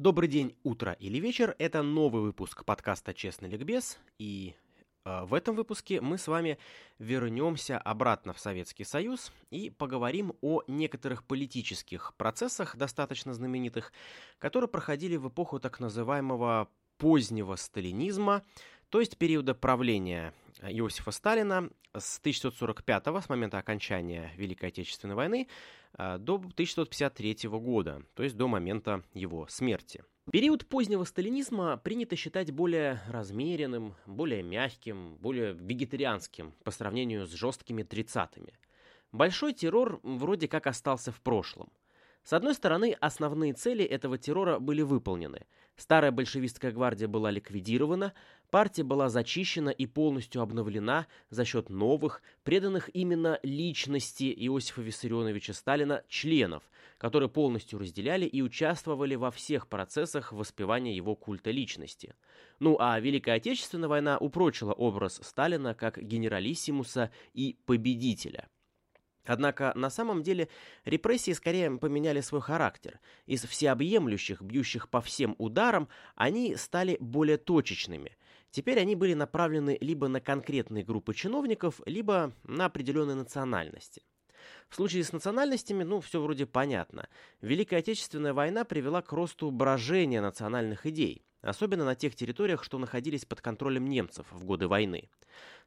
Добрый день, утро или вечер. Это новый выпуск подкаста «Честный ликбез». И э, в этом выпуске мы с вами вернемся обратно в Советский Союз и поговорим о некоторых политических процессах, достаточно знаменитых, которые проходили в эпоху так называемого позднего сталинизма, то есть периода правления Иосифа Сталина с 1945 с момента окончания Великой Отечественной войны а, до 1953 года, то есть до момента его смерти. Период позднего сталинизма принято считать более размеренным, более мягким, более вегетарианским по сравнению с жесткими 30-ми. Большой террор вроде как остался в прошлом. С одной стороны, основные цели этого террора были выполнены. Старая большевистская гвардия была ликвидирована, партия была зачищена и полностью обновлена за счет новых, преданных именно личности Иосифа Виссарионовича Сталина членов, которые полностью разделяли и участвовали во всех процессах воспевания его культа личности. Ну а Великая Отечественная война упрочила образ Сталина как генералиссимуса и победителя – Однако на самом деле репрессии скорее поменяли свой характер. Из всеобъемлющих, бьющих по всем ударам, они стали более точечными. Теперь они были направлены либо на конкретные группы чиновников, либо на определенные национальности. В случае с национальностями, ну, все вроде понятно. Великая Отечественная война привела к росту брожения национальных идей особенно на тех территориях, что находились под контролем немцев в годы войны.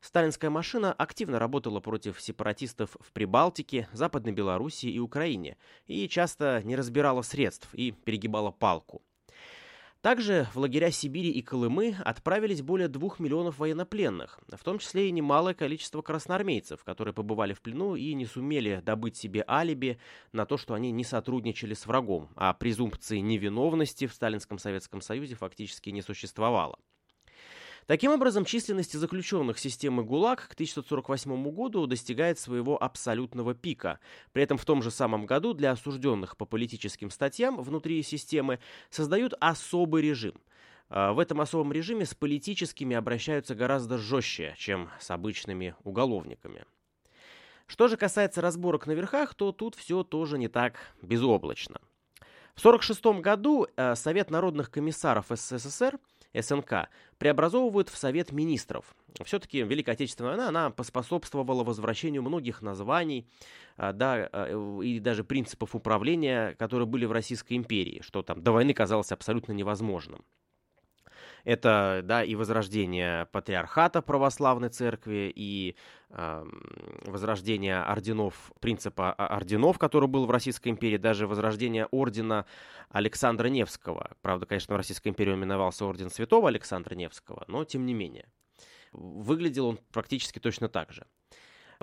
Сталинская машина активно работала против сепаратистов в Прибалтике, Западной Белоруссии и Украине, и часто не разбирала средств и перегибала палку. Также в лагеря Сибири и Колымы отправились более двух миллионов военнопленных, в том числе и немалое количество красноармейцев, которые побывали в плену и не сумели добыть себе алиби на то, что они не сотрудничали с врагом, а презумпции невиновности в Сталинском Советском Союзе фактически не существовало. Таким образом, численность заключенных системы ГУЛАГ к 1948 году достигает своего абсолютного пика. При этом в том же самом году для осужденных по политическим статьям внутри системы создают особый режим. А, в этом особом режиме с политическими обращаются гораздо жестче, чем с обычными уголовниками. Что же касается разборок на верхах, то тут все тоже не так безоблачно. В 1946 году э, Совет народных комиссаров СССР – СНК, преобразовывают в Совет Министров. Все-таки Великая Отечественная война, она поспособствовала возвращению многих названий, а, да, а, и даже принципов управления, которые были в Российской империи, что там до войны казалось абсолютно невозможным. Это, да, и возрождение патриархата православной церкви, и э, возрождение орденов, принципа орденов, который был в Российской империи, даже возрождение ордена Александра Невского. Правда, конечно, в Российской империи именовался орден святого Александра Невского, но тем не менее. Выглядел он практически точно так же.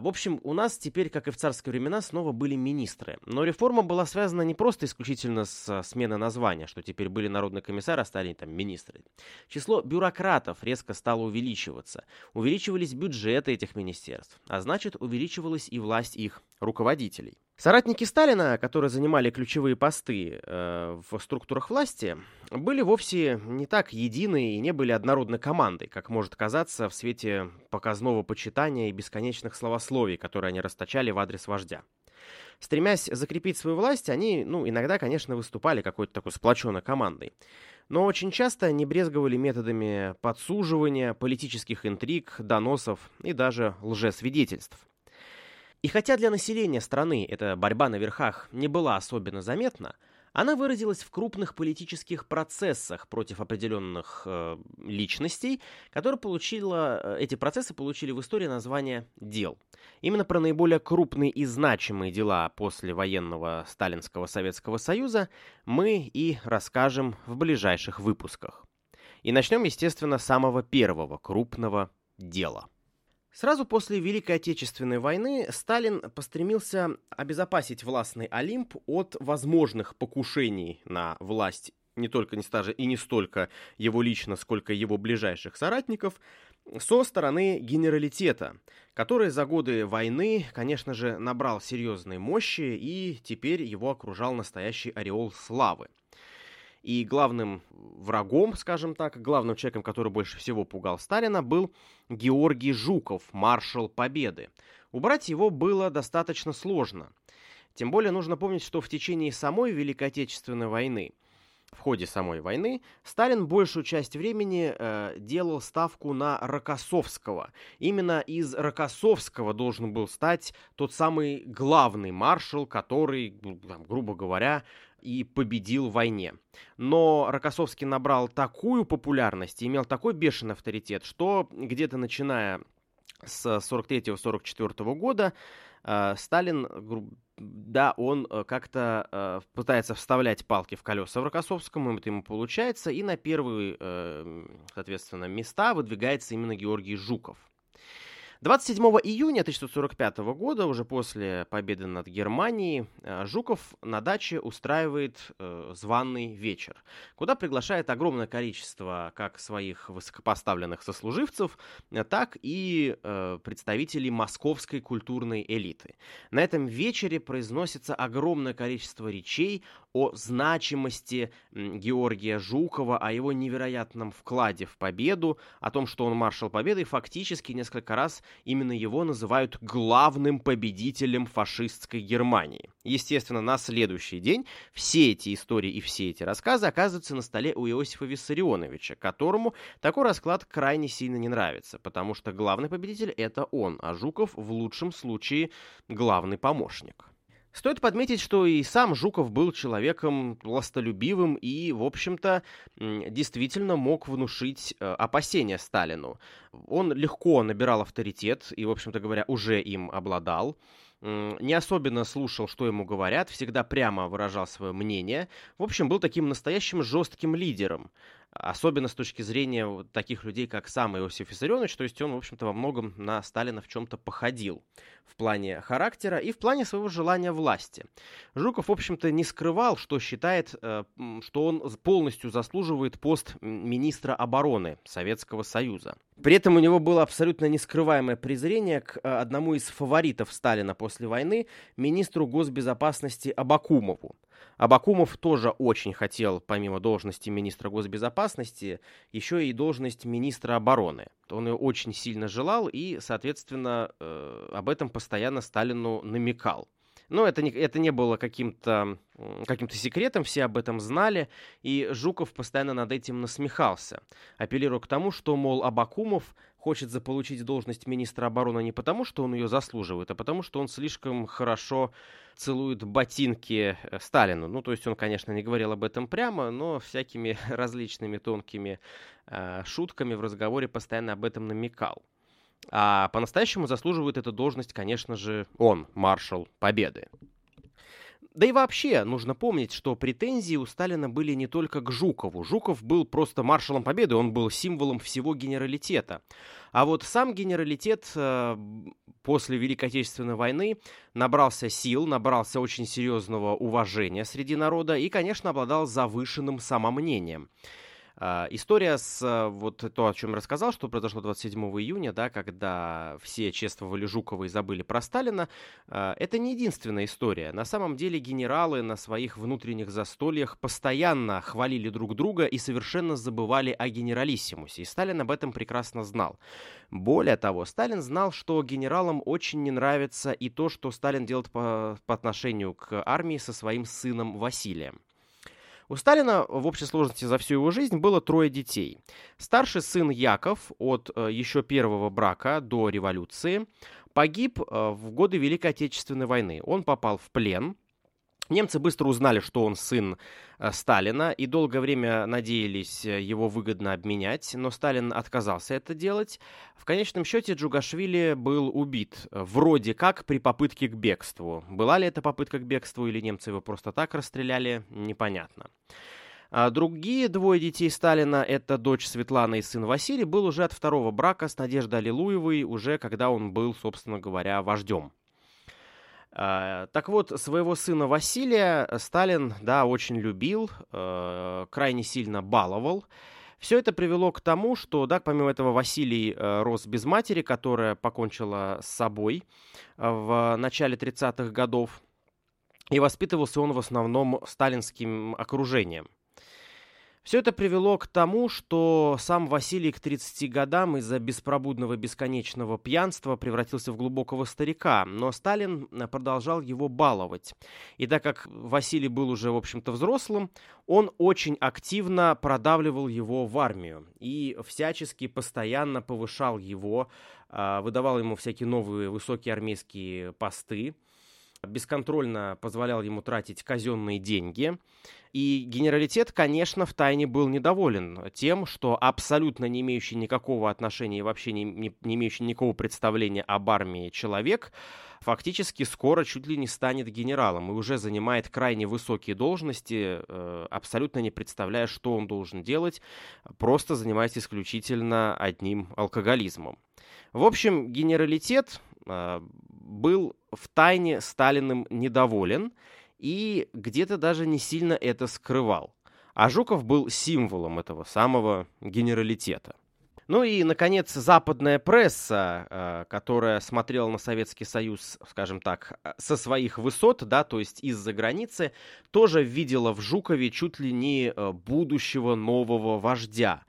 В общем, у нас теперь, как и в царские времена, снова были министры. Но реформа была связана не просто исключительно с сменой названия, что теперь были народные комиссары, а стали там министры. Число бюрократов резко стало увеличиваться. Увеличивались бюджеты этих министерств, а значит увеличивалась и власть их руководителей. Соратники Сталина, которые занимали ключевые посты э, в структурах власти, были вовсе не так едины и не были однородной командой, как может казаться в свете показного почитания и бесконечных словословий, которые они расточали в адрес вождя. Стремясь закрепить свою власть, они, ну, иногда, конечно, выступали какой-то такой сплоченной командой. Но очень часто не брезговали методами подсуживания, политических интриг, доносов и даже лжесвидетельств. И хотя для населения страны эта борьба на верхах не была особенно заметна, она выразилась в крупных политических процессах против определенных э, личностей, которые получила, э, эти процессы получили в истории название «дел». Именно про наиболее крупные и значимые дела после военного Сталинского Советского Союза мы и расскажем в ближайших выпусках. И начнем, естественно, с самого первого крупного дела – Сразу после Великой Отечественной войны Сталин постремился обезопасить властный Олимп от возможных покушений на власть не только не стажа и не столько его лично, сколько его ближайших соратников, со стороны генералитета, который за годы войны, конечно же, набрал серьезной мощи и теперь его окружал настоящий ореол славы. И главным врагом, скажем так, главным человеком, который больше всего пугал Сталина, был Георгий Жуков, маршал Победы. Убрать его было достаточно сложно. Тем более нужно помнить, что в течение самой Великой Отечественной войны в ходе самой войны Сталин большую часть времени э, делал ставку на Рокоссовского. Именно из Рокоссовского должен был стать тот самый главный маршал, который, ну, там, грубо говоря, и победил в войне. Но Рокоссовский набрал такую популярность и имел такой бешеный авторитет, что где-то начиная с 43-44 года э, Сталин да, он э, как-то э, пытается вставлять палки в колеса в Рокоссовском, это ему получается, и на первые, э, соответственно, места выдвигается именно Георгий Жуков. 27 июня 1945 года, уже после победы над Германией, э, Жуков на даче устраивает э, званый вечер, куда приглашает огромное количество как своих высокопоставленных сослуживцев, э, так и э, представителей московской культурной элиты. На этом вечере произносится огромное количество речей о значимости Георгия Жукова, о его невероятном вкладе в победу, о том, что он маршал победы, и фактически несколько раз именно его называют главным победителем фашистской Германии. Естественно, на следующий день все эти истории и все эти рассказы оказываются на столе у Иосифа Виссарионовича, которому такой расклад крайне сильно не нравится, потому что главный победитель это он, а Жуков в лучшем случае главный помощник. Стоит подметить, что и сам Жуков был человеком властолюбивым и, в общем-то, действительно мог внушить э, опасения Сталину. Он легко набирал авторитет и, в общем-то говоря, уже им обладал не особенно слушал, что ему говорят, всегда прямо выражал свое мнение. В общем, был таким настоящим жестким лидером. Особенно с точки зрения вот таких людей, как сам Иосиф Виссарионович, то есть он, в общем-то, во многом на Сталина в чем-то походил в плане характера и в плане своего желания власти. Жуков, в общем-то, не скрывал, что считает, э, что он полностью заслуживает пост министра обороны Советского Союза. При этом у него было абсолютно нескрываемое презрение к э, одному из фаворитов Сталина после войны, министру госбезопасности Абакумову. Абакумов тоже очень хотел, помимо должности министра госбезопасности, еще и должность министра обороны. Он ее очень сильно желал и, соответственно, э, об этом постоянно Сталину намекал. Но это не, это не было каким-то каким секретом, все об этом знали, и Жуков постоянно над этим насмехался, апеллируя к тому, что, мол, Абакумов хочет заполучить должность министра обороны не потому, что он ее заслуживает, а потому, что он слишком хорошо целует ботинки э, Сталину. Ну, то есть он, конечно, не говорил об этом прямо, но всякими различными тонкими э, шутками в разговоре постоянно об этом намекал. А по-настоящему заслуживает эту должность, конечно же, он, маршал Победы. Да и вообще, нужно помнить, что претензии у Сталина были не только к Жукову. Жуков был просто маршалом Победы, он был символом всего генералитета. А вот сам генералитет э, после Великой Отечественной войны набрался сил, набрался очень серьезного уважения среди народа и, конечно, обладал завышенным самомнением. А, история с а, вот то, о чем я рассказал, что произошло 27 июня, да, когда все чествовали Жукова и забыли про Сталина, а, это не единственная история. На самом деле генералы на своих внутренних застольях постоянно хвалили друг друга и совершенно забывали о генералиссимусе. И Сталин об этом прекрасно знал. Более того, Сталин знал, что генералам очень не нравится и то, что Сталин делает по, по отношению к армии со своим сыном Василием. У Сталина в общей сложности за всю его жизнь было трое детей. Старший сын Яков от э, еще первого брака до революции погиб э, в годы Великой Отечественной войны. Он попал в плен, Немцы быстро узнали, что он сын э, Сталина, и долгое время надеялись э, его выгодно обменять, но Сталин отказался это делать. В конечном счете Джугашвили был убит, э, вроде как при попытке к бегству. Была ли это попытка к бегству или немцы его просто так расстреляли, непонятно. А другие двое детей Сталина, это дочь Светлана и сын Василий, был уже от второго брака с Надеждой Аллилуевой, уже когда он был, собственно говоря, вождем. А, так вот, своего сына Василия Сталин, да, очень любил, э, крайне сильно баловал. Все это привело к тому, что, да, помимо этого, Василий э, рос без матери, которая покончила с собой э, в начале 30-х годов. И воспитывался он в основном сталинским окружением. Все это привело к тому, что сам Василий к 30 годам из-за беспробудного бесконечного пьянства превратился в глубокого старика, но Сталин продолжал его баловать. И так как Василий был уже, в общем-то, взрослым, он очень активно продавливал его в армию и всячески постоянно повышал его, а, выдавал ему всякие новые высокие армейские посты, бесконтрольно позволял ему тратить казенные деньги. И генералитет, конечно, втайне был недоволен тем, что абсолютно не имеющий никакого отношения и вообще не, не, не имеющий никакого представления об армии человек фактически скоро чуть ли не станет генералом и уже занимает крайне высокие должности, э, абсолютно не представляя, что он должен делать, просто занимаясь исключительно одним алкоголизмом. В общем, генералитет э, был в тайне Сталиным недоволен и где-то даже не сильно это скрывал. А Жуков был символом этого самого генералитета. Ну и, наконец, западная пресса, э, которая смотрела на Советский Союз, скажем так, со своих высот, да, то есть из-за границы, тоже видела в Жукове чуть ли не э, будущего нового вождя.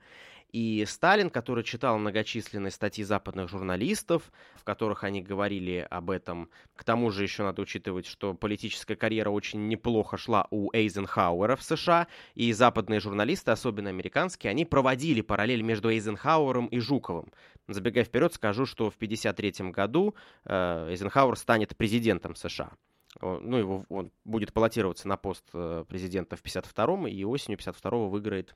И Сталин, который читал многочисленные статьи западных журналистов, в которых они говорили об этом, к тому же еще надо учитывать, что политическая карьера очень неплохо шла у Эйзенхауэра в США, и западные журналисты, особенно американские, они проводили параллель между Эйзенхауэром и Жуковым. Забегая вперед, скажу, что в 1953 году э, Эйзенхауэр станет президентом США ну, его, он будет баллотироваться на пост э, президента в 52-м, и осенью 52-го выиграет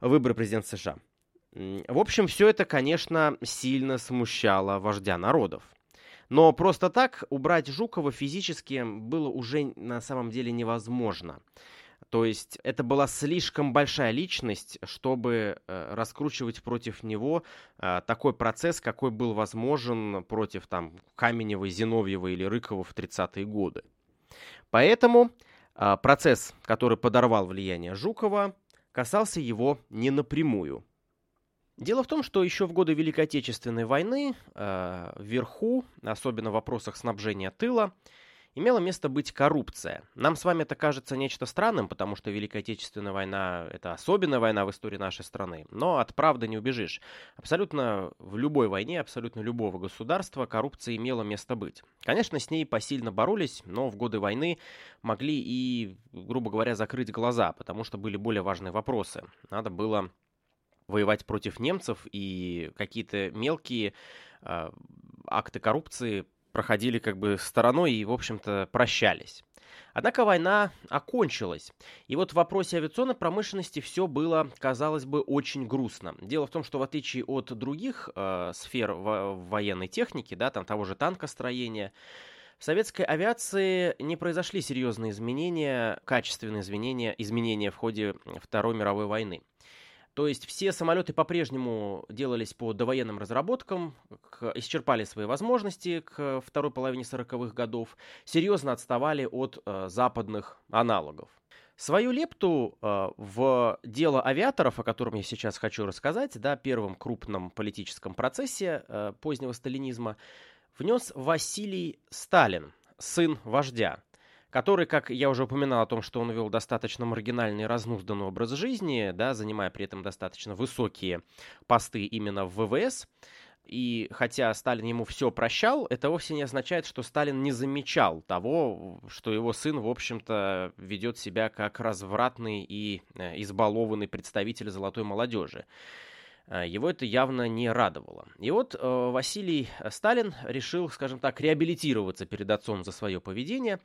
выборы президента США. В общем, все это, конечно, сильно смущало вождя народов. Но просто так убрать Жукова физически было уже на самом деле невозможно. То есть это была слишком большая личность, чтобы э, раскручивать против него э, такой процесс, какой был возможен против там Каменева, Зиновьева или Рыкова в 30-е годы. Поэтому э, процесс, который подорвал влияние Жукова, касался его не напрямую. Дело в том, что еще в годы Великой Отечественной войны э, вверху, особенно в вопросах снабжения тыла, имела место быть коррупция. Нам с вами это кажется нечто странным, потому что Великая Отечественная война – это особенная война в истории нашей страны. Но от правды не убежишь. Абсолютно в любой войне, абсолютно любого государства коррупция имела место быть. Конечно, с ней посильно боролись, но в годы войны могли и, грубо говоря, закрыть глаза, потому что были более важные вопросы. Надо было воевать против немцев, и какие-то мелкие э, акты коррупции проходили как бы стороной и, в общем-то, прощались. Однако война окончилась. И вот в вопросе авиационной промышленности все было, казалось бы, очень грустно. Дело в том, что в отличие от других э, сфер во- военной техники, да, там того же танкостроения, в советской авиации не произошли серьезные изменения, качественные изменения, изменения в ходе Второй мировой войны. То есть все самолеты по-прежнему делались по довоенным разработкам, к, исчерпали свои возможности к второй половине 40-х годов, серьезно отставали от э, западных аналогов. Свою лепту э, в дело авиаторов, о котором я сейчас хочу рассказать, да, первом крупном политическом процессе э, позднего сталинизма, внес Василий Сталин, сын вождя который, как я уже упоминал о том, что он вел достаточно маргинальный и разнузданный образ жизни, да, занимая при этом достаточно высокие посты именно в ВВС, и хотя Сталин ему все прощал, это вовсе не означает, что Сталин не замечал того, что его сын, в общем-то, ведет себя как развратный и э, избалованный представитель золотой молодежи. Э, его это явно не радовало. И вот э, Василий Сталин решил, скажем так, реабилитироваться перед отцом за свое поведение,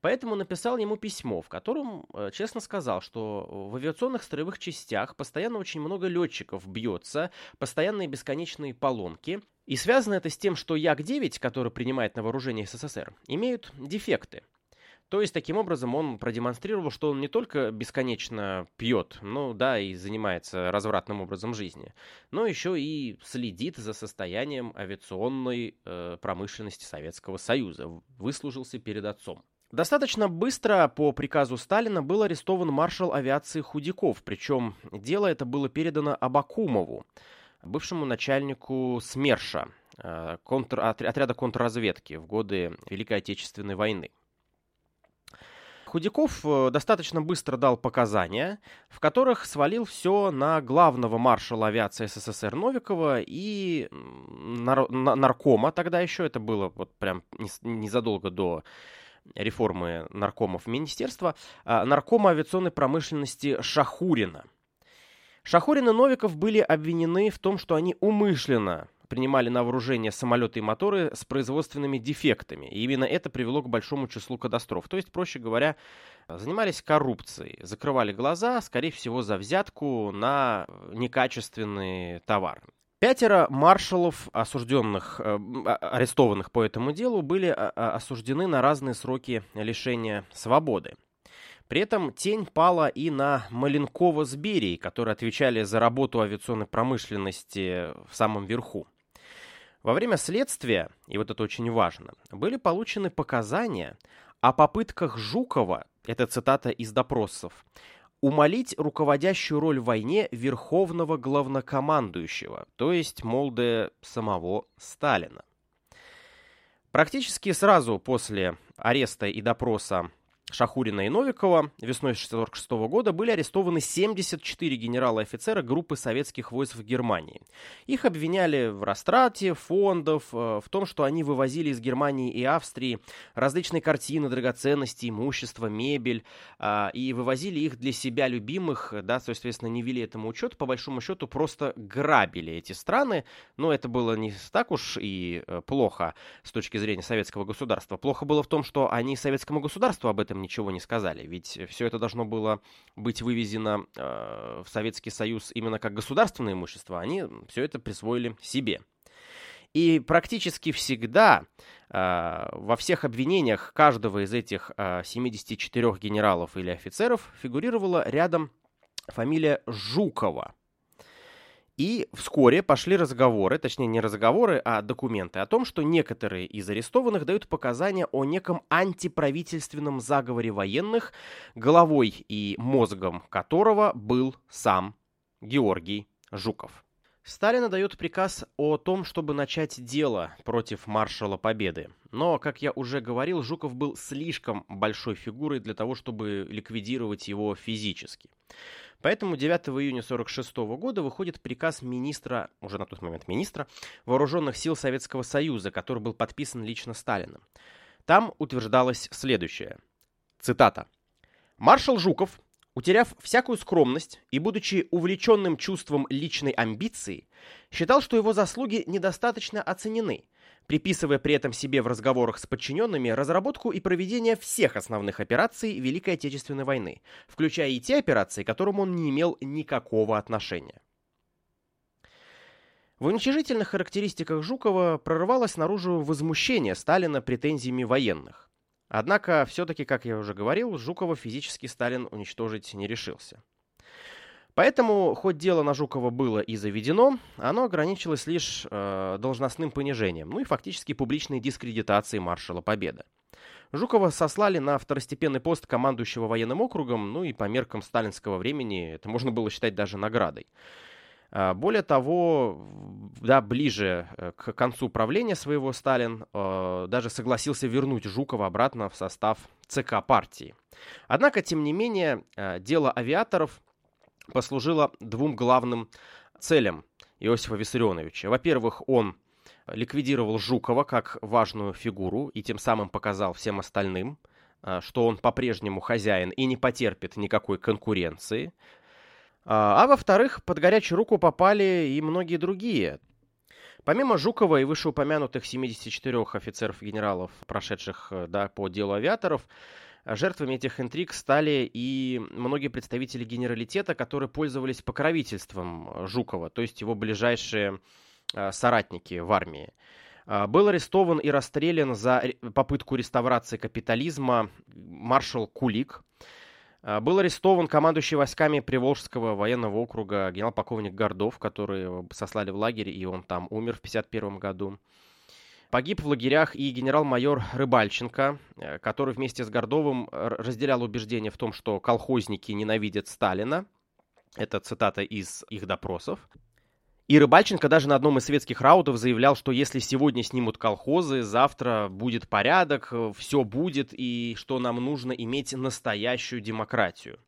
поэтому написал ему письмо, в котором э, честно сказал, что в авиационных строевых частях постоянно очень много летчиков бьется, постоянные бесконечные поломки, и связано это с тем, что Як-9, который принимает на вооружение СССР, имеют дефекты. То есть, таким образом, он продемонстрировал, что он не только бесконечно пьет, ну да, и занимается развратным образом жизни, но еще и следит за состоянием авиационной э, промышленности Советского Союза, выслужился перед отцом. Достаточно быстро по приказу Сталина был арестован маршал авиации Худяков, причем дело это было передано Абакумову, бывшему начальнику СМЕРШа, э, отряда контрразведки в годы Великой Отечественной войны. Худяков э, достаточно быстро дал показания, в которых свалил все на главного маршала авиации СССР Новикова и нар наркома тогда еще, это было вот прям незадолго до реформы наркомов министерства, а, наркома авиационной промышленности Шахурина. Шахурин и Новиков были обвинены в том, что они умышленно принимали на вооружение самолеты и моторы с производственными дефектами. И именно это привело к большому числу катастроф. То есть, проще говоря, занимались коррупцией, закрывали глаза, скорее всего, за взятку на некачественный товар. Пятеро маршалов, осужденных, э, а, арестованных по этому делу, были а, а, осуждены на разные сроки лишения свободы. При этом тень пала и на Маленкова с Берией, которые отвечали за работу авиационной промышленности в самом верху. Во время следствия, и вот это очень важно, были получены показания о попытках Жукова, это цитата из допросов, умолить руководящую роль в войне верховного главнокомандующего, то есть, молде самого Сталина. Практически сразу после ареста и допроса Шахурина и Новикова весной 1946 года были арестованы 74 генерала и офицера группы советских войск в Германии. Их обвиняли в растрате фондов, э, в том, что они вывозили из Германии и Австрии различные картины, драгоценности, имущество, мебель, а, и вывозили их для себя любимых, да, соответственно, не вели этому учет, по большому счету просто грабили эти страны, но это было не так уж и э, плохо с точки зрения советского государства. Плохо было в том, что они советскому государству об этом этом ничего не сказали. Ведь все это должно было быть вывезено э, в Советский Союз именно как государственное имущество. Они все это присвоили себе. И практически всегда э, во всех обвинениях каждого из этих э, 74 генералов или офицеров фигурировала рядом фамилия Жукова. И вскоре пошли разговоры, точнее не разговоры, а документы о том, что некоторые из арестованных дают показания о неком антиправительственном заговоре военных, головой и мозгом которого был сам Георгий Жуков. Сталин дает приказ о том, чтобы начать дело против маршала Победы. Но, как я уже говорил, Жуков был слишком большой фигурой для того, чтобы ликвидировать его физически. Поэтому 9 июня 1946 года выходит приказ министра, уже на тот момент министра, Вооруженных сил Советского Союза, который был подписан лично Сталиным. Там утверждалось следующее. Цитата. «Маршал Жуков, утеряв всякую скромность и будучи увлеченным чувством личной амбиции, считал, что его заслуги недостаточно оценены – приписывая при этом себе в разговорах с подчиненными разработку и проведение всех основных операций Великой Отечественной войны, включая и те операции, к которым он не имел никакого отношения. В уничижительных характеристиках Жукова прорывалось наружу возмущение Сталина претензиями военных. Однако, все-таки, как я уже говорил, Жукова физически Сталин уничтожить не решился. Поэтому, хоть дело на Жукова было и заведено, оно ограничилось лишь э, должностным понижением, ну и фактически публичной дискредитацией маршала Победы. Жукова сослали на второстепенный пост командующего военным округом, ну и по меркам сталинского времени это можно было считать даже наградой. А, более того, да, ближе э, к концу правления своего Сталин э, даже согласился вернуть Жукова обратно в состав ЦК партии. Однако, тем не менее, э, дело авиаторов послужило двум главным целям Иосифа Виссарионовича. Во-первых, он ликвидировал Жукова как важную фигуру и тем самым показал всем остальным, а, что он по-прежнему хозяин и не потерпит никакой конкуренции. А, а во-вторых, под горячую руку попали и многие другие. Помимо Жукова и вышеупомянутых 74 офицеров-генералов, прошедших да, по делу авиаторов, Жертвами этих интриг стали и многие представители генералитета, которые пользовались покровительством Жукова, то есть его ближайшие а, соратники в армии. А, был арестован и расстрелян за попытку реставрации капитализма маршал Кулик. А, был арестован командующий войсками Приволжского военного округа генерал-полковник Гордов, который сослали в лагерь, и он там умер в 1951 году. Погиб в лагерях и генерал-майор Рыбальченко, э, который вместе с Гордовым разделял убеждение в том, что колхозники ненавидят Сталина. Это цитата из их допросов. И Рыбальченко даже на одном из светских раутов заявлял, что если сегодня снимут колхозы, завтра будет порядок, все будет, и что нам нужно иметь настоящую демократию.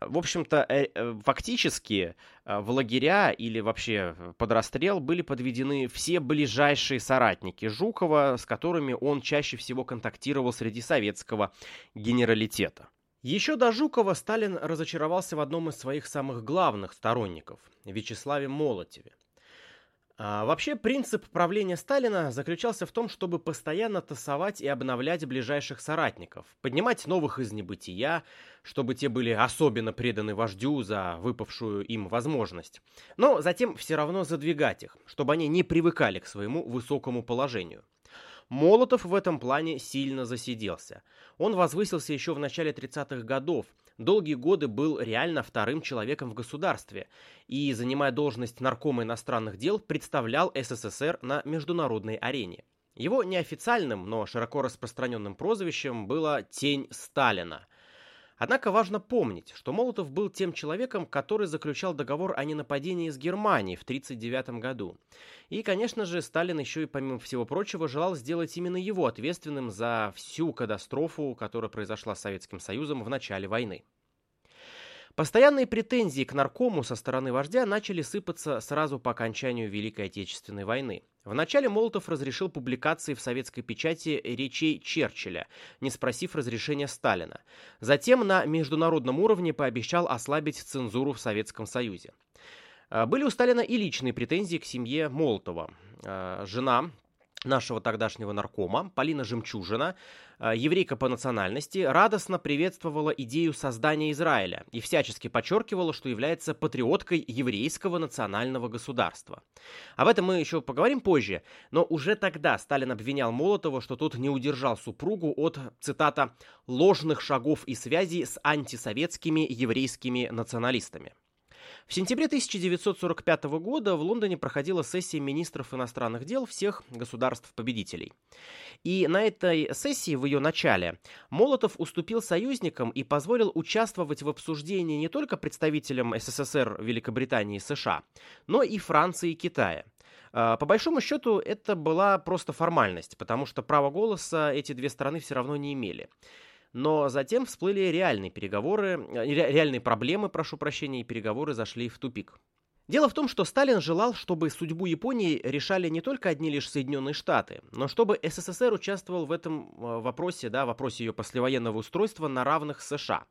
В общем-то, э, э, фактически э, в лагеря или вообще под расстрел были подведены все ближайшие соратники Жукова, с которыми он чаще всего контактировал среди советского генералитета. Еще до Жукова Сталин разочаровался в одном из своих самых главных сторонников – Вячеславе Молотеве. А, вообще, принцип правления Сталина заключался в том, чтобы постоянно тасовать и обновлять ближайших соратников, поднимать новых из небытия, чтобы те были особенно преданы вождю за выпавшую им возможность, но затем все равно задвигать их, чтобы они не привыкали к своему высокому положению. Молотов в этом плане сильно засиделся. Он возвысился еще в начале 30-х годов, долгие годы был реально вторым человеком в государстве и, занимая должность наркома иностранных дел, представлял СССР на международной арене. Его неофициальным, но широко распространенным прозвищем было «Тень Сталина». Однако важно помнить, что Молотов был тем человеком, который заключал договор о ненападении с Германией в 1939 году. И, конечно же, Сталин еще и, помимо всего прочего, желал сделать именно его ответственным за всю катастрофу, которая произошла с Советским Союзом в начале войны. Постоянные претензии к наркому со стороны вождя начали сыпаться сразу по окончанию Великой Отечественной войны. Вначале Молотов разрешил публикации в советской печати речей Черчилля, не спросив разрешения Сталина. Затем на международном уровне пообещал ослабить цензуру в Советском Союзе. А, были у Сталина и личные претензии к семье Молотова. А, жена нашего тогдашнего наркома, Полина Жемчужина, э, еврейка по национальности, радостно приветствовала идею создания Израиля и всячески подчеркивала, что является патриоткой еврейского национального государства. Об этом мы еще поговорим позже, но уже тогда Сталин обвинял Молотова, что тот не удержал супругу от, цитата, «ложных шагов и связей с антисоветскими еврейскими националистами». В сентябре 1945 года в Лондоне проходила сессия министров иностранных дел всех государств-победителей. И на этой сессии, в ее начале, Молотов уступил союзникам и позволил участвовать в обсуждении не только представителям СССР, Великобритании и США, но и Франции и Китая. А, по большому счету, это была просто формальность, потому что право голоса эти две страны все равно не имели. Но затем всплыли реальные переговоры, э, реальные проблемы, прошу прощения, и переговоры зашли в тупик. Дело в том, что Сталин желал, чтобы судьбу Японии решали не только одни лишь Соединенные Штаты, но чтобы СССР участвовал в этом э, вопросе, да, вопросе ее послевоенного устройства на равных США.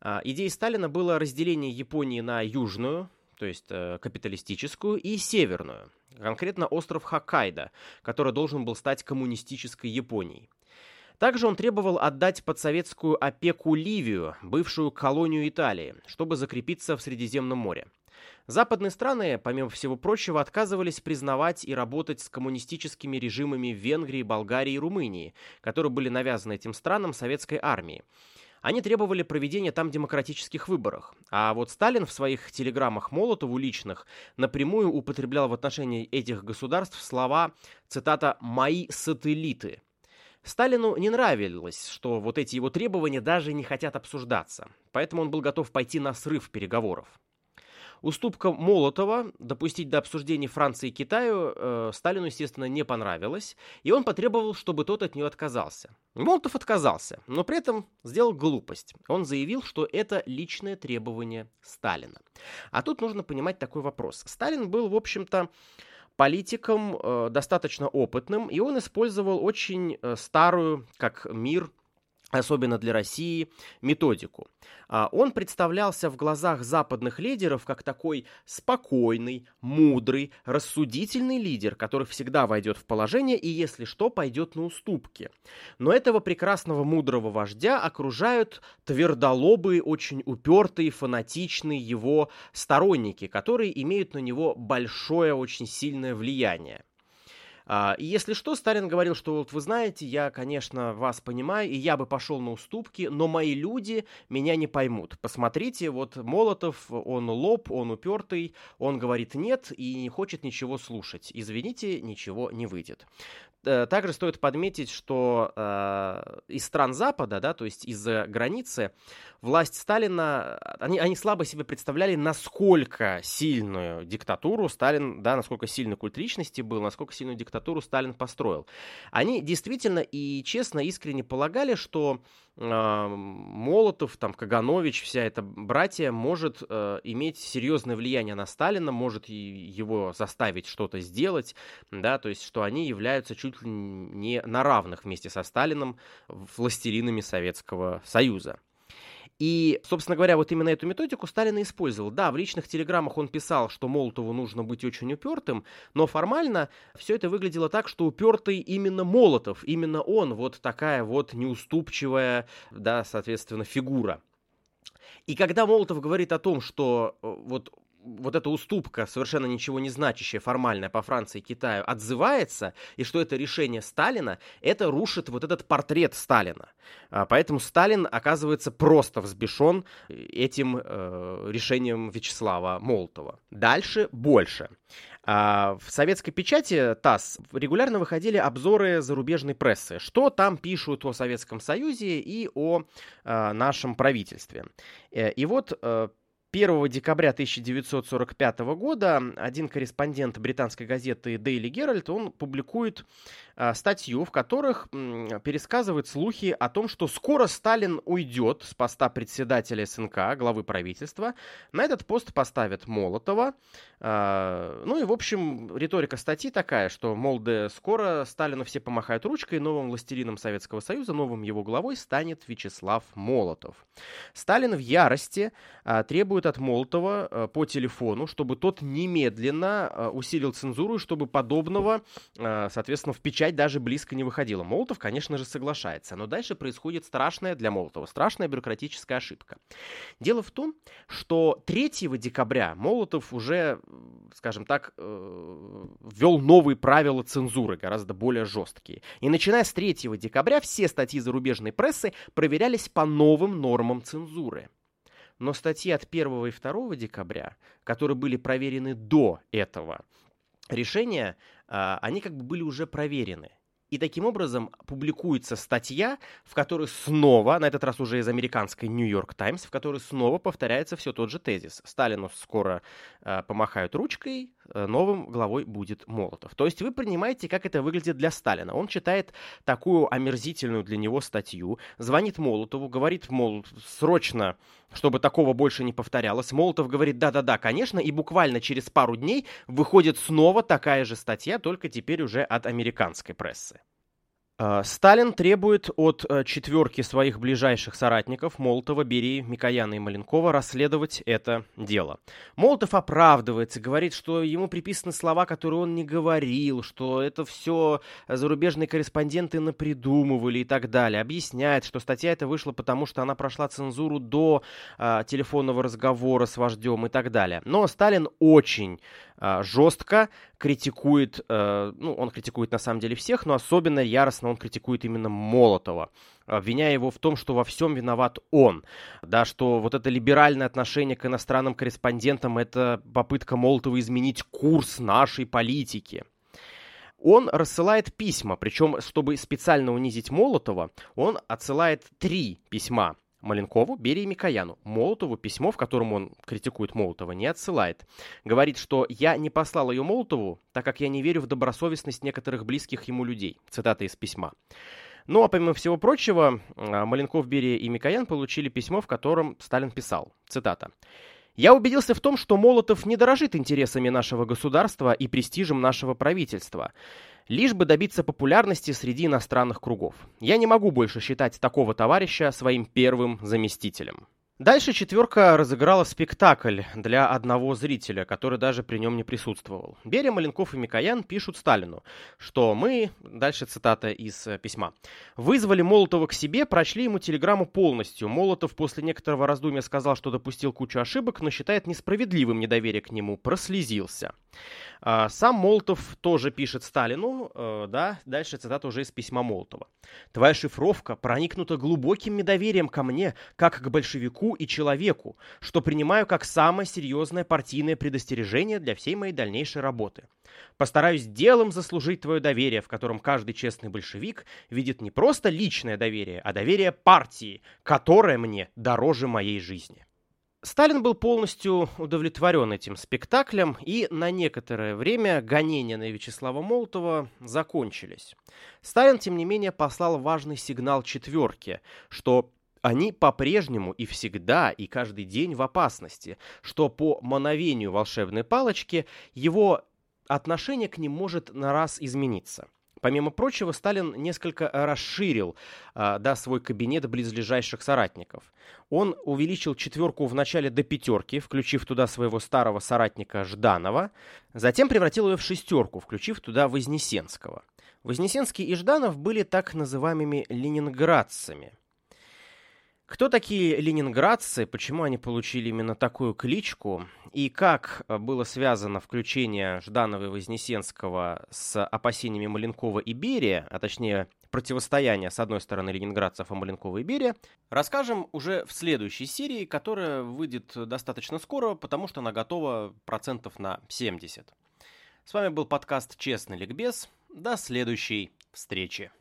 А, идеей Сталина было разделение Японии на южную, то есть э, капиталистическую, и северную, конкретно остров Хоккайдо, который должен был стать коммунистической Японией. Также он требовал отдать под советскую опеку Ливию, бывшую колонию Италии, чтобы закрепиться в Средиземном море. Западные страны, помимо всего прочего, отказывались признавать и работать с коммунистическими режимами Венгрии, Болгарии и Румынии, которые были навязаны этим странам советской армией. Они требовали проведения там демократических выборов. А вот Сталин в своих телеграммах Молотову личных напрямую употреблял в отношении этих государств слова, цитата «мои сателлиты», Сталину не нравилось, что вот эти его требования даже не хотят обсуждаться, поэтому он был готов пойти на срыв переговоров. Уступка Молотова допустить до обсуждений Франции и Китаю э, Сталину, естественно, не понравилась, и он потребовал, чтобы тот от нее отказался. Молотов отказался, но при этом сделал глупость. Он заявил, что это личное требование Сталина. А тут нужно понимать такой вопрос. Сталин был, в общем-то, политиком э, достаточно опытным, и он использовал очень э, старую, как мир, особенно для России, методику. А, он представлялся в глазах западных лидеров как такой спокойный, мудрый, рассудительный лидер, который всегда войдет в положение и, если что, пойдет на уступки. Но этого прекрасного мудрого вождя окружают твердолобые, очень упертые, фанатичные его сторонники, которые имеют на него большое, очень сильное влияние. А, и если что, Сталин говорил, что вот вы знаете, я, конечно, вас понимаю, и я бы пошел на уступки, но мои люди меня не поймут. Посмотрите, вот Молотов, он лоб, он упертый, он говорит нет и не хочет ничего слушать. Извините, ничего не выйдет. Э, также стоит подметить, что э, из стран Запада, да, то есть из-за границы, власть Сталина, они, они слабо себе представляли, насколько сильную диктатуру Сталин, да, насколько сильный культ личности был, насколько сильную диктатуру Сталин построил. Они действительно и честно, искренне полагали, что Молотов, там, Каганович, вся эта братья может э, иметь серьезное влияние на Сталина, может его заставить что-то сделать, да, то есть, что они являются чуть ли не на равных вместе со Сталином властелинами Советского Союза. И, собственно говоря, вот именно эту методику Сталин использовал. Да, в личных телеграммах он писал, что Молотову нужно быть очень упертым, но формально все это выглядело так, что упертый именно Молотов, именно он вот такая вот неуступчивая, да, соответственно, фигура. И когда Молотов говорит о том, что э, вот вот эта уступка, совершенно ничего не значащая, формальная по Франции и Китаю, отзывается, и что это решение Сталина, это рушит вот этот портрет Сталина. А, поэтому Сталин оказывается просто взбешен этим э, решением Вячеслава Молотова. Дальше больше. А, в советской печати ТАСС регулярно выходили обзоры зарубежной прессы, что там пишут о Советском Союзе и о а, нашем правительстве. Э, и вот э, 1 декабря 1945 года один корреспондент британской газеты Daily Herald, он публикует а, статью, в которых пересказывает слухи о том, что скоро Сталин уйдет с поста председателя СНК, главы правительства. На этот пост поставят Молотова. А, ну и, в общем, риторика статьи такая, что, мол, да скоро Сталину все помахают ручкой, новым властелином Советского Союза, новым его главой станет Вячеслав Молотов. Сталин в ярости а, требует от Молотова по телефону, чтобы тот немедленно усилил цензуру, и чтобы подобного, соответственно, в печать даже близко не выходила. Молотов, конечно же, соглашается, но дальше происходит страшная для Молотова, страшная бюрократическая ошибка. Дело в том, что 3 декабря Молотов уже, скажем так, э, ввел новые правила цензуры, гораздо более жесткие. И начиная с 3 декабря все статьи зарубежной прессы проверялись по новым нормам цензуры. Но статьи от 1 и 2 декабря, которые были проверены до этого, решения, а, они как бы были уже проверены. И таким образом публикуется статья, в которой снова, на этот раз уже из американской Нью-Йорк Таймс, в которой снова повторяется все тот же тезис. Сталину скоро э, помахают ручкой, новым главой будет Молотов. То есть вы понимаете, как это выглядит для Сталина. Он читает такую омерзительную для него статью, звонит Молотову, говорит, мол, срочно, чтобы такого больше не повторялось. Молотов говорит, да-да-да, конечно, и буквально через пару дней выходит снова такая же статья, только теперь уже от американской прессы. А, Сталин требует от э, четверки своих ближайших соратников Молотова, Берии, Микояна и Маленкова расследовать это дело. Молотов оправдывается, говорит, что ему приписаны слова, которые он не говорил, что это все зарубежные корреспонденты напридумывали и так далее. Объясняет, что статья эта вышла потому, что она прошла цензуру до а, телефонного разговора с вождем и так далее. Но Сталин очень жестко критикует, э, ну, он критикует на самом деле всех, но особенно яростно он критикует именно Молотова, обвиняя его в том, что во всем виноват он, да, что вот это либеральное отношение к иностранным корреспондентам – это попытка Молотова изменить курс нашей политики. Он рассылает письма, причем, чтобы специально унизить Молотова, он отсылает три письма Маленкову, Берии Микояну. Молотову письмо, в котором он критикует Молотова, не отсылает. Говорит, что «я не послал ее Молотову, так как я не верю в добросовестность некоторых близких ему людей». Цитата из письма. Ну, а помимо всего прочего, а, Маленков, Берия и Микоян получили письмо, в котором Сталин писал, цитата, «Я убедился в том, что Молотов не дорожит интересами нашего государства и престижем нашего правительства лишь бы добиться популярности среди иностранных кругов. Я не могу больше считать такого товарища своим первым заместителем. Дальше четверка разыграла спектакль для одного зрителя, который даже при нем не присутствовал. Берия, Маленков и Микоян пишут Сталину, что мы, дальше цитата из э, письма, «вызвали Молотова к себе, прочли ему телеграмму полностью. Молотов после некоторого раздумья сказал, что допустил кучу ошибок, но считает несправедливым недоверие к нему, прослезился». А, сам Молотов тоже пишет Сталину, э, да, дальше цитата уже из письма Молотова. «Твоя шифровка проникнута глубоким недоверием ко мне, как к большевику и человеку, что принимаю как самое серьезное партийное предостережение для всей моей дальнейшей работы. Постараюсь делом заслужить твое доверие, в котором каждый честный большевик видит не просто личное доверие, а доверие партии, которое мне дороже моей жизни». Сталин был полностью удовлетворен этим спектаклем, и на некоторое время гонения на Вячеслава Молотова закончились. Сталин, тем не менее, послал важный сигнал четверке, что они по-прежнему и всегда, и каждый день в опасности, что по мановению волшебной палочки его отношение к ним может на раз измениться. Помимо прочего, Сталин несколько расширил э, да, свой кабинет близлежащих соратников. Он увеличил четверку вначале до пятерки, включив туда своего старого соратника Жданова, затем превратил ее в шестерку, включив туда Вознесенского. Вознесенский и Жданов были так называемыми ленинградцами – кто такие ленинградцы, почему они получили именно такую кличку, и как э, было связано включение Жданова и Вознесенского с опасениями Маленкова и Берия, а точнее противостояние с одной стороны ленинградцев и Маленкова и Берия, расскажем уже в следующей серии, которая выйдет достаточно скоро, потому что она готова процентов на 70. С вами был подкаст «Честный ликбез». До следующей встречи.